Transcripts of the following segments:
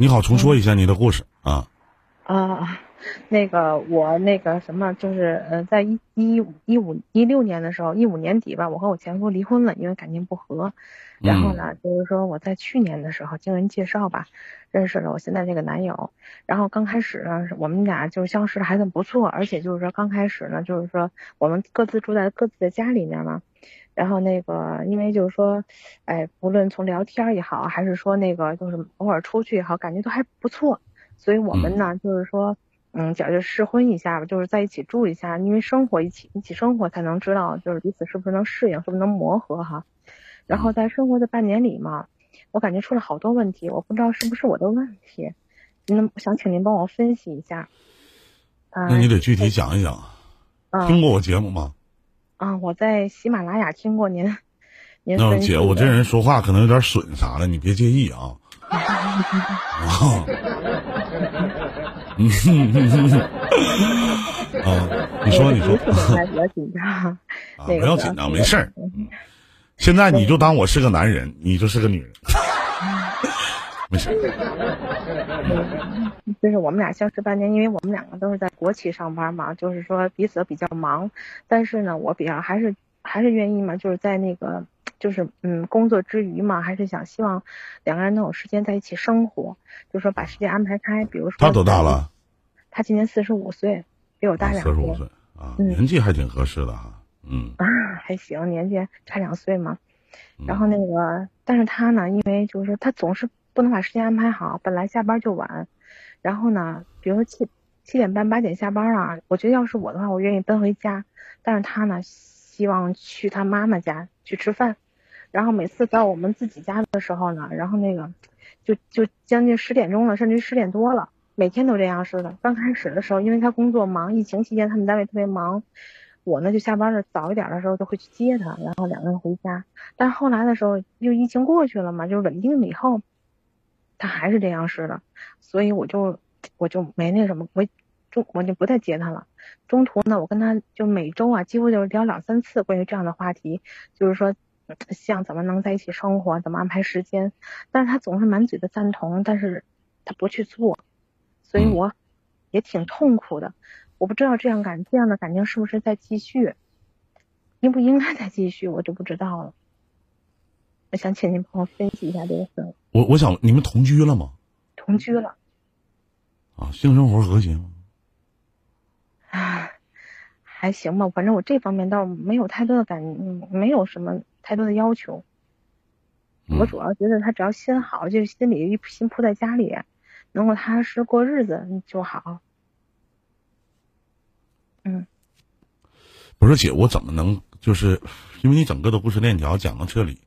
你好，重说一下你的故事啊。啊，那个我那个什么，就是呃，在一一五一五一六年的时候，一五年底吧，我和我前夫离婚了，因为感情不和。然后呢，就是说我在去年的时候经人介绍吧，认识了我现在这个男友。然后刚开始呢，我们俩就是相识的还算不错，而且就是说刚开始呢，就是说我们各自住在各自的家里面嘛。然后那个，因为就是说，哎，不论从聊天也好，还是说那个就是偶尔出去也好，感觉都还不错。所以我们呢，就是说，嗯，觉着试婚一下吧，就是在一起住一下，因为生活一起一起生活才能知道，就是彼此是不是能适应，是不是能磨合哈。然后在生活的半年里嘛，我感觉出了好多问题，我不知道是不是我的问题，那想请您帮我分析一下。那你得具体讲一讲。听过我节目吗？啊，我在喜马拉雅听过您。那姐，我这人说话可能有点损啥的，你别介意啊。啊，你 说你说。比较紧张。啊，不要紧张，没事儿。现在你就当我是个男人，你就是个女人。没事。就是我们俩相识半年，因为我们两个都是在国企上班嘛，就是说彼此比较忙，但是呢，我比较还是还是愿意嘛，就是在那个。就是嗯，工作之余嘛，还是想希望两个人能有时间在一起生活，就说把时间安排开。比如说他多大了？他今年四十五岁，比我大两岁。四十五岁啊，年纪还挺合适的哈。嗯啊，还行，年纪差两岁嘛。然后那个，但是他呢，因为就是他总是不能把时间安排好，本来下班就晚。然后呢，比如说七七点半八点下班啊，我觉得要是我的话，我愿意奔回家。但是他呢，希望去他妈妈家去吃饭。然后每次到我们自己家的时候呢，然后那个就就将近十点钟了，甚至十点多了，每天都这样似的。刚开始的时候，因为他工作忙，疫情期间他们单位特别忙，我呢就下班的早一点的时候就会去接他，然后两个人回家。但是后来的时候，因为疫情过去了嘛，就稳定了以后，他还是这样似的，所以我就我就没那什么，我中我就不再接他了。中途呢，我跟他就每周啊，几乎就是聊两三次关于这样的话题，就是说。像怎么能在一起生活，怎么安排时间，但是他总是满嘴的赞同，但是他不去做，所以我也挺痛苦的。我不知道这样感这样的感情是不是在继续，应不应该再继续，我就不知道了。我想请您帮我分析一下这个事。我我想你们同居了吗？同居了。啊，性生活和谐吗？啊，还行吧，反正我这方面倒没有太多的感，没有什么。太多的要求，我主要觉得他只要心好，就是心里一心扑在家里，能够踏实过日子就好。嗯，不是姐，我怎么能就是因为你整个的故事链条讲到这里，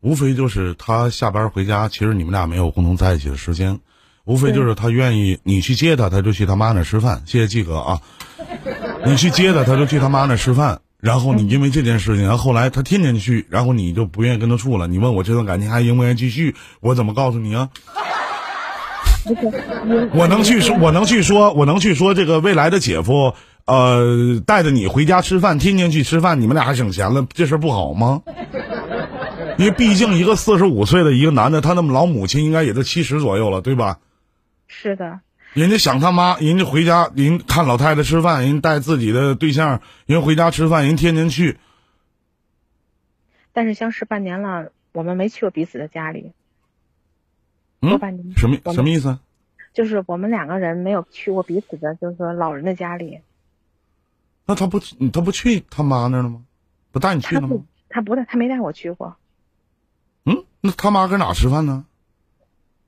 无非就是他下班回家，其实你们俩没有共同在一起的时间，无非就是他愿意你去接他，他就去他妈那吃饭。谢谢季哥啊，你去接他，他就去他妈那吃饭。然后你因为这件事情，然后后来他天天去，然后你就不愿意跟他处了。你问我这段感情还应不应该继续？我怎么告诉你啊？我能去说，我能去说，我能去说这个未来的姐夫，呃，带着你回家吃饭，天天去吃饭，你们俩还省钱了，这事不好吗？因为毕竟一个四十五岁的一个男的，他那么老母亲应该也就七十左右了，对吧？是的。人家想他妈，人家回家，人看老太太吃饭，人带自己的对象，人回家吃饭，人天天去。但是相识半年了，我们没去过彼此的家里。嗯，半年什么什么意思？就是我们两个人没有去过彼此的，就是说老人的家里。那他不，他不去他妈那了吗？不带你去了吗？他不带，他没带我去过。嗯，那他妈搁哪吃饭呢？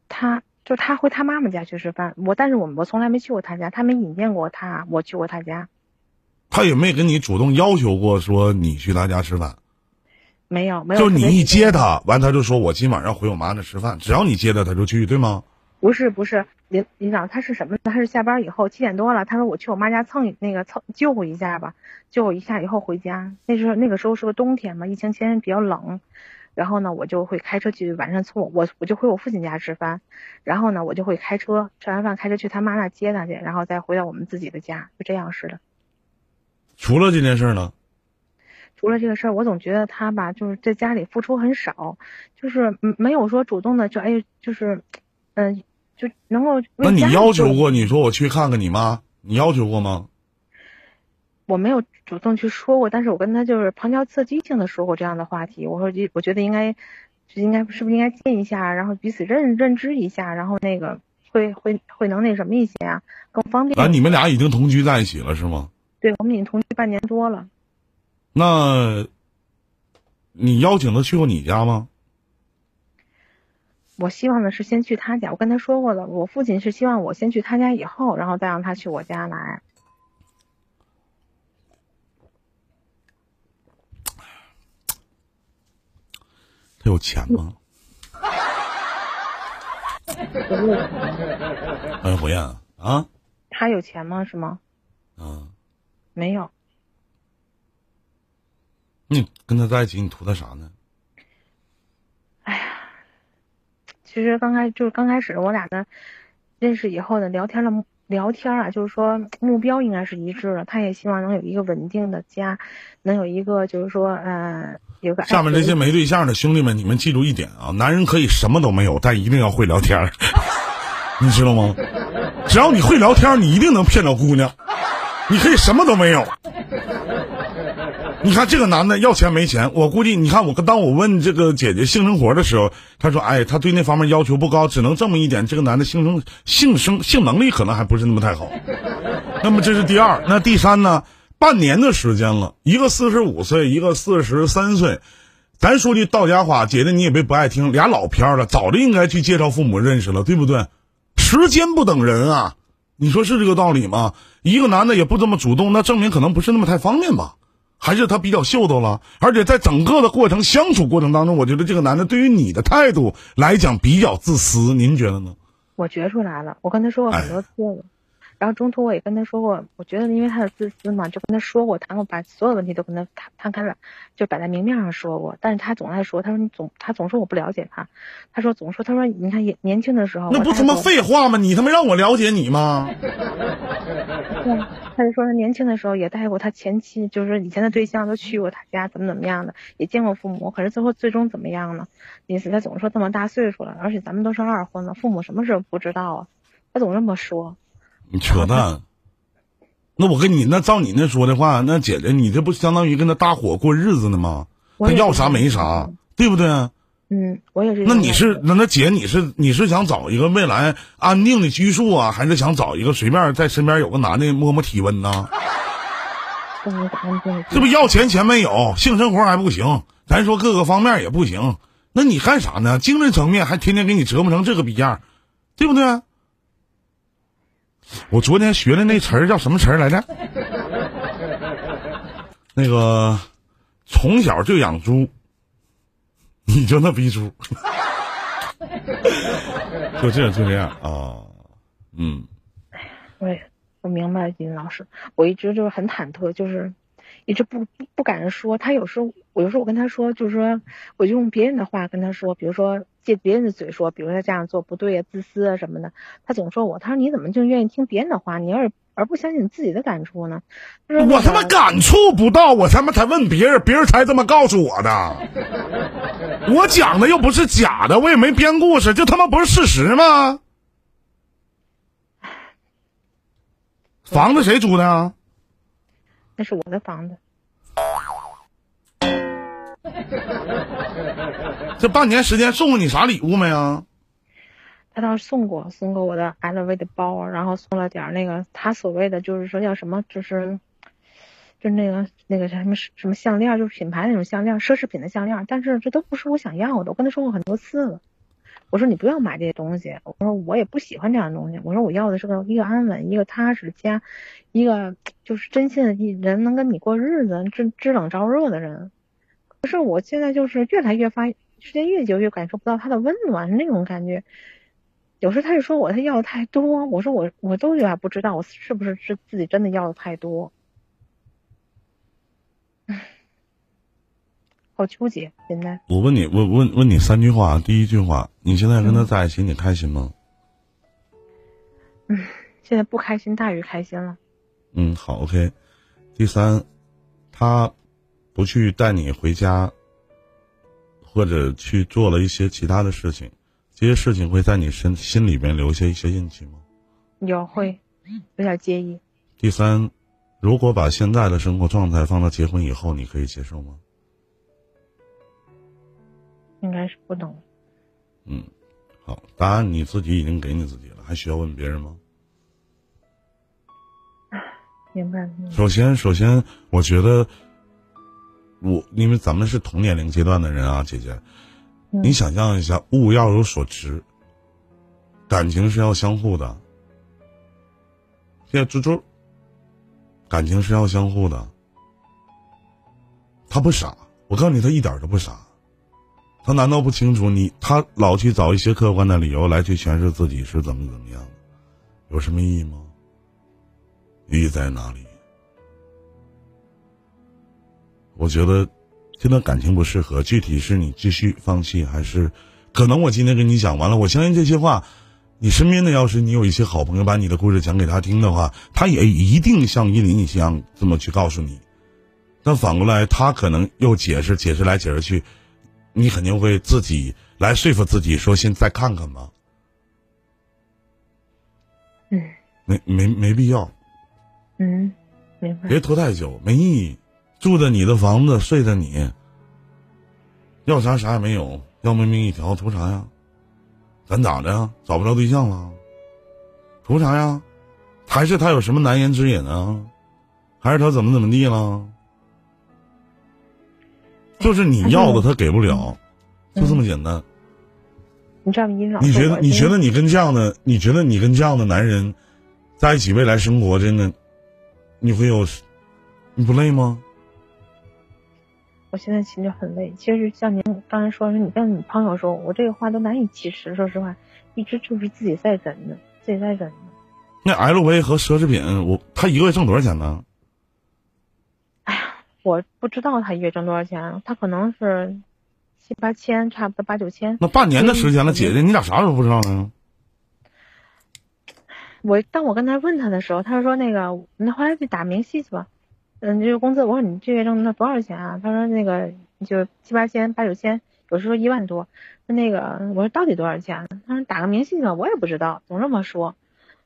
他。就他回他妈妈家去吃饭，我但是我我从来没去过他家，他没引荐过他，我去过他家。他也没跟你主动要求过说你去他家吃饭。没有没有。就你一接他，完他就说我今晚上回我妈那吃饭，只要你接他，他就去，对吗？不是不是，林林导他是什么？他是下班以后七点多了，他说我去我妈家蹭那个蹭救护一下吧，救护一下以后回家。那时候那个时候是个冬天嘛，疫情期间比较冷。然后呢，我就会开车去晚上从我我我就回我父亲家吃饭，然后呢，我就会开车吃完饭开车去他妈那接他去，然后再回到我们自己的家，就这样似的。除了这件事呢？除了这个事儿，我总觉得他吧，就是在家里付出很少，就是没有说主动的就哎，就是嗯，就能够。那你要求过？你说我去看看你妈，你要求过吗？我没有主动去说过，但是我跟他就是旁敲侧击性的说过这样的话题。我说，我觉得应该，应该是不是应该见一下，然后彼此认认知一下，然后那个会会会能那什么一些啊，更方便。啊，你们俩已经同居在一起了是吗？对，我们已经同居半年多了。那，你邀请他去过你家吗？我希望的是先去他家，我跟他说过了。我父亲是希望我先去他家，以后然后再让他去我家来。有钱吗？哎，火焰啊！他有钱吗？是吗？嗯，没有。你跟他在一起，你图他啥呢？哎呀，其实刚开就是刚开始我俩的认识以后的聊天的聊天啊，就是说目标应该是一致的。他也希望能有一个稳定的家，能有一个就是说，嗯，有个。下面这些没对象的兄弟们，你们记住一点啊，男人可以什么都没有，但一定要会聊天，你知道吗？只要你会聊天，你一定能骗到姑娘。你可以什么都没有。你看这个男的要钱没钱，我估计你看我当我问这个姐姐性生活的时候，他说：“哎，他对那方面要求不高，只能这么一点，这个男的性生性生性能力可能还不是那么太好。”那么这是第二，那第三呢？半年的时间了，一个四十五岁，一个四十三岁，咱说句到家话，姐姐你也别不爱听，俩老片儿了，早就应该去介绍父母认识了，对不对？时间不等人啊，你说是这个道理吗？一个男的也不这么主动，那证明可能不是那么太方便吧。还是他比较秀逗了，而且在整个的过程相处过程当中，我觉得这个男的对于你的态度来讲比较自私，您觉得呢？我觉出来了，我跟他说过很多次了。然后中途我也跟他说过，我觉得因为他的自私嘛，就跟他说过，谈过把所有问题都跟他摊摊开了，就摆在明面上说过。但是他总爱说，他说你总他总说我不了解他，他说总说他说你看年年轻的时候，那不他妈废话吗？你他妈让我了解你吗？对，他就说他年轻的时候也带过他前妻，就是以前的对象都去过他家，怎么怎么样的，也见过父母。可是最后最终怎么样呢？意思他总说这么大岁数了，而且咱们都是二婚了，父母什么时候不知道啊？他总这么说。你扯淡！那我跟你那照你那说的话，那姐姐你这不相当于跟他搭伙过日子呢吗？他要啥没啥，对不对？嗯，我也是。那你是那那姐你是你是想找一个未来安定的居住啊，还是想找一个随便在身边有个男的摸摸体温呢？这不要钱钱没有，性生活还不行，咱说各个方面也不行，那你干啥呢？精神层面还天天给你折磨成这个逼样，对不对？我昨天学的那词儿叫什么词儿来着？那个从小就养猪，你就那逼猪，就这样就这样啊，嗯。我也我明白金老师，我一直就是很忐忑，就是一直不不敢说。他有时候我有时候我跟他说，就是说我就用别人的话跟他说，比如说。借别人的嘴说，比如他这样做不对啊，自私啊什么的，他总说我。他说你怎么就愿意听别人的话，你而而不相信你自己的感触呢？我他妈感触不到，我他妈才问别人，别人才这么告诉我的。我讲的又不是假的，我也没编故事，这他妈不是事实吗？房子谁租的？那是我的房子。这半年时间送过你啥礼物没啊？他倒是送过，送过我的 LV 的包，然后送了点那个他所谓的就是说叫什么，就是就是那个那个什么什么项链，就是品牌那种项链，奢侈品的项链。但是这都不是我想要的，我跟他说过很多次了。我说你不要买这些东西，我说我也不喜欢这样的东西。我说我要的是个一个安稳、一个踏实的家，一个就是真心的人能跟你过日子，知知冷着热的人。可是我现在就是越来越发，时间越久越感受不到他的温暖那种感觉。有时他就说我他要的太多，我说我我都有点不知道我是不是是自己真的要的太多。好纠结现在。我问你，问问问你三句话。第一句话，你现在跟他在一起，你开心吗？嗯，现在不开心大于开心了。嗯，好，OK。第三，他。不去带你回家，或者去做了一些其他的事情，这些事情会在你身心里面留下一些印记吗？有会有点介意。第三，如果把现在的生活状态放到结婚以后，你可以接受吗？应该是不能。嗯，好，答案你自己已经给你自己了，还需要问别人吗？明白。首先，首先，我觉得，我因为咱们是同年龄阶段的人啊，姐姐，你想象一下，物要有所值，感情是要相互的。现在猪猪，感情是要相互的。他不傻，我告诉你，他一点都不傻。他难道不清楚你？他老去找一些客观的理由来去诠释自己是怎么怎么样的，有什么意义吗？意义在哪里？我觉得这段感情不适合，具体是你继续放弃，还是可能我今天跟你讲完了？我相信这些话，你身边的要是你有一些好朋友把你的故事讲给他听的话，他也一定像依林一样这么去告诉你。但反过来，他可能又解释解释来解释去。你肯定会自己来说服自己，说先再看看吧。嗯，没没没必要。嗯，明白。别拖太久，没意义。住的你的房子，睡着你，要啥啥也没有，要命命一条，图啥呀？咱咋的呀？找不着对象了？图啥呀？还是他有什么难言之隐啊？还是他怎么怎么地了？就是你要的他给不了，就这么简单。你这样一你觉得你觉得你跟这样的你觉得你跟这样的男人在一起未来生活真的你会有你不累吗？我现在心里很累。其实像您刚才说，你跟你朋友说，我这个话都难以启齿。说实话，一直就是自己在忍着，自己在忍着。那 LV 和奢侈品，我他一个月挣多少钱呢？哎呀我不知道他一月挣多少钱，他可能是七八千，差不多八九千。那半年的时间了，姐姐，你咋啥时候不知道呢？我当我跟他问他的时候，他说那个，那后来就打明细去吧。嗯，就是工资，我说你这月挣那多少钱啊？他说那个就七八千、八九千，有时候一万多。那个我说到底多少钱？他说打个明细吧，我也不知道，总这么说。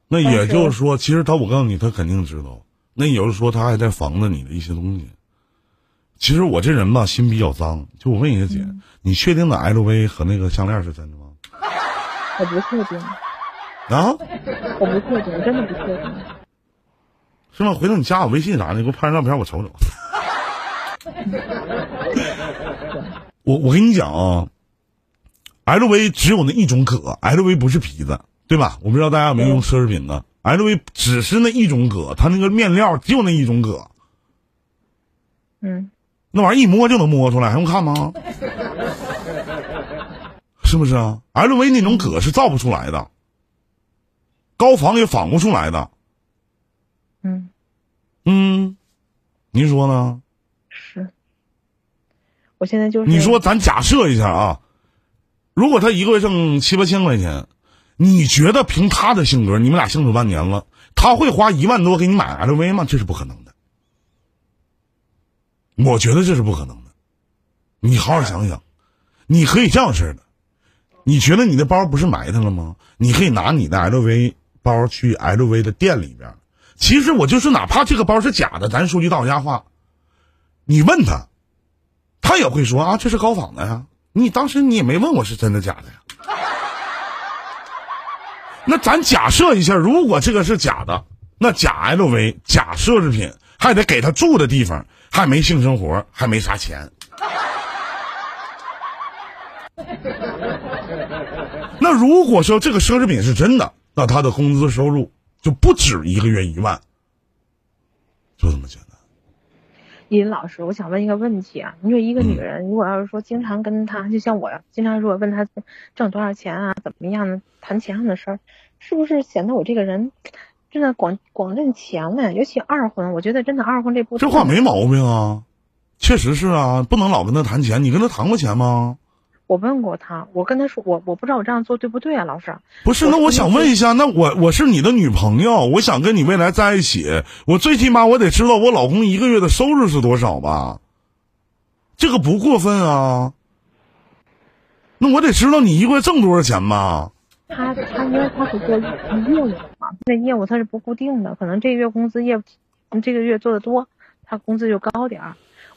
那也就是说，其实他，我告诉你，他肯定知道。那也就是说，他还在防着你的一些东西。其实我这人吧，心比较脏。就我问一下姐，你确定的 LV 和那个项链是真的吗？我不确定。啊？我不确定，真的不确定。是吗？回头你加我微信啥的，你给我拍张照片，我瞅瞅。我我跟你讲啊，LV 只有那一种革，LV 不是皮子，对吧？我不知道大家有没有用奢侈品的，LV 只是那一种革，它那个面料只有那一种革。嗯。那玩意儿一摸就能摸出来，还用看吗？是不是啊？LV 那种革是造不出来的，高仿也仿不出来的。嗯，嗯，您说呢？是，我现在就是你说，咱假设一下啊，如果他一个月挣七八千块钱，你觉得凭他的性格，你们俩相处半年了，他会花一万多给你买 LV 吗？这是不可能的。我觉得这是不可能的，你好好想想，你可以这样式的，你觉得你的包不是埋汰了吗？你可以拿你的 LV 包去 LV 的店里边。其实我就是哪怕这个包是假的，咱说句到家话，你问他，他也会说啊，这是高仿的呀。你当时你也没问我是真的假的呀。那咱假设一下，如果这个是假的，那假 LV 假奢侈品还得给他住的地方。还没性生活，还没啥钱。那如果说这个奢侈品是真的，那他的工资收入就不止一个月一万，就这么简单。尹老师，我想问一个问题啊，你说一个女人，如果要是说经常跟他，就像我经常如果问他挣多少钱啊，怎么样的谈钱上的事儿，是不是显得我这个人？真的广广认钱了，尤其二婚，我觉得真的二婚这步。这话没毛病啊，确实是啊，不能老跟他谈钱。你跟他谈过钱吗？我问过他，我跟他说，我我不知道我这样做对不对啊，老师。不是，那我想问一下，那我我是你的女朋友，我想跟你未来在一起，我最起码我得知道我老公一个月的收入是多少吧？这个不过分啊。那我得知道你一个月挣多少钱吧？他他因为他是做业务嘛，那业务他是不固定的，可能这个月工资业这个月做的多，他工资就高点儿。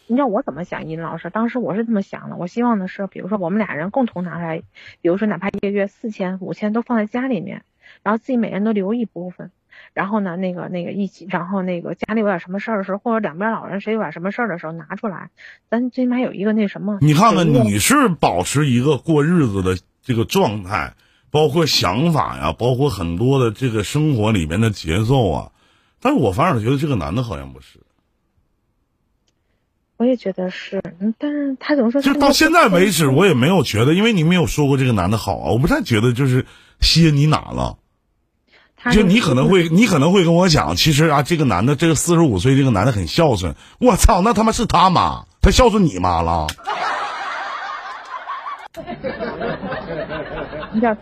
你知道我怎么想，尹老师？当时我是这么想的，我希望的是，比如说我们俩人共同拿出来，比如说哪怕一个月四千、五千都放在家里面，然后自己每人都留一部分，然后呢，那个那个一起，然后那个家里有点什么事儿的时候，或者两边老人谁有点什么事儿的时候拿出来，咱最起码有一个那什么。你看看，你是保持一个过日子的这个状态，包括想法呀，包括很多的这个生活里面的节奏啊，但是我反而觉得这个男的好像不是。我也觉得是，但是他怎么说就到现在为止，我也没有觉得，因为你没有说过这个男的好啊，我不太觉得就是吸引你哪了。就你可能会，你可能会跟我讲，其实啊，这个男的，这个四十五岁这个男的很孝顺。我操，那他妈是他妈，他孝顺你妈了，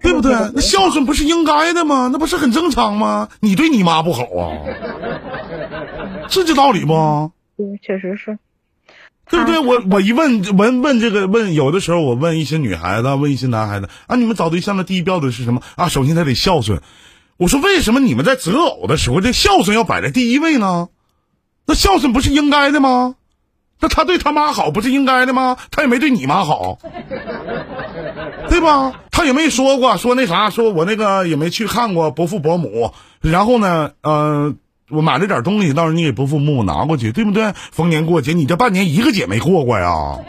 对不对？那孝顺不是应该的吗？那不是很正常吗？你对你妈不好啊，是这道理不？对，确实是。对不对？我我一问问问这个问，有的时候我问一些女孩子，问一些男孩子啊，你们找对象的第一标准是什么啊？首先他得孝顺。我说为什么你们在择偶的时候，这孝顺要摆在第一位呢？那孝顺不是应该的吗？那他对他妈好不是应该的吗？他也没对你妈好，对吧？他也没说过说那啥，说我那个也没去看过伯父伯母。然后呢，嗯。我买了点东西，到时候你给伯父母拿过去，对不对？逢年过节，你这半年一个节没过过呀？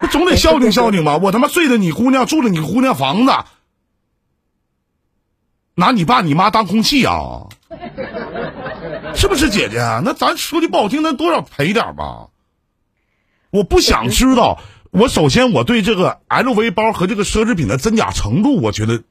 那总得孝敬孝敬吧？我他妈睡着你姑娘，住着你姑娘房子，拿你爸你妈当空气啊？是不是姐姐？那咱说句不好听，那多少赔点吧？我不想知道。我首先我对这个 LV 包和这个奢侈品的真假程度，我觉得。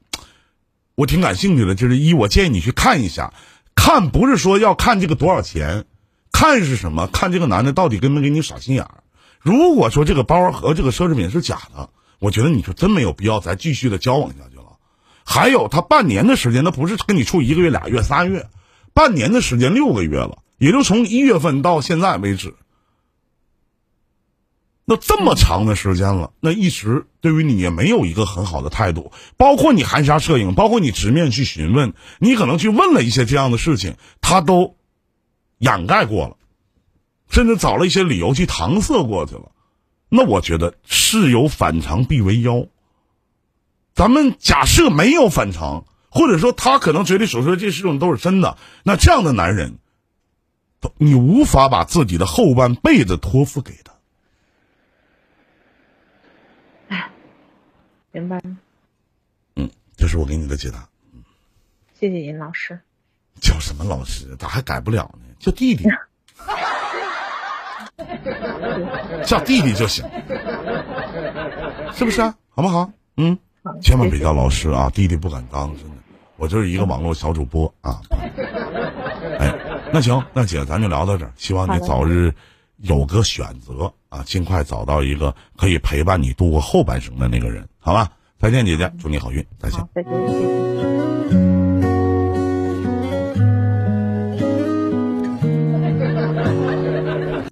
我挺感兴趣的，就是一，我建议你去看一下，看不是说要看这个多少钱，看是什么？看这个男的到底跟没给你耍心眼儿。如果说这个包和这个奢侈品是假的，我觉得你就真没有必要再继续的交往下去了。还有他半年的时间，他不是跟你处一个月、俩月、仨月，半年的时间六个月了，也就从一月份到现在为止。那这么长的时间了，那一直对于你也没有一个很好的态度，包括你含沙射影，包括你直面去询问，你可能去问了一些这样的事情，他都掩盖过了，甚至找了一些理由去搪塞过去了。那我觉得事有反常必为妖。咱们假设没有反常，或者说他可能嘴里所说的这事情都是真的，那这样的男人，你无法把自己的后半辈子托付给他。明白。嗯，这是我给你的解答。嗯，谢谢尹老师。叫什么老师？咋还改不了呢？叫弟弟。叫弟弟就行，是不是啊？好不好？嗯，千万别叫老师啊！弟弟不敢当，真的。我就是一个网络小主播啊。哎，那行，那姐，咱就聊到这儿。希望你早日有个选择啊，尽快找到一个可以陪伴你度过后半生的那个人。好吧，再见，姐姐，祝你好运，再见。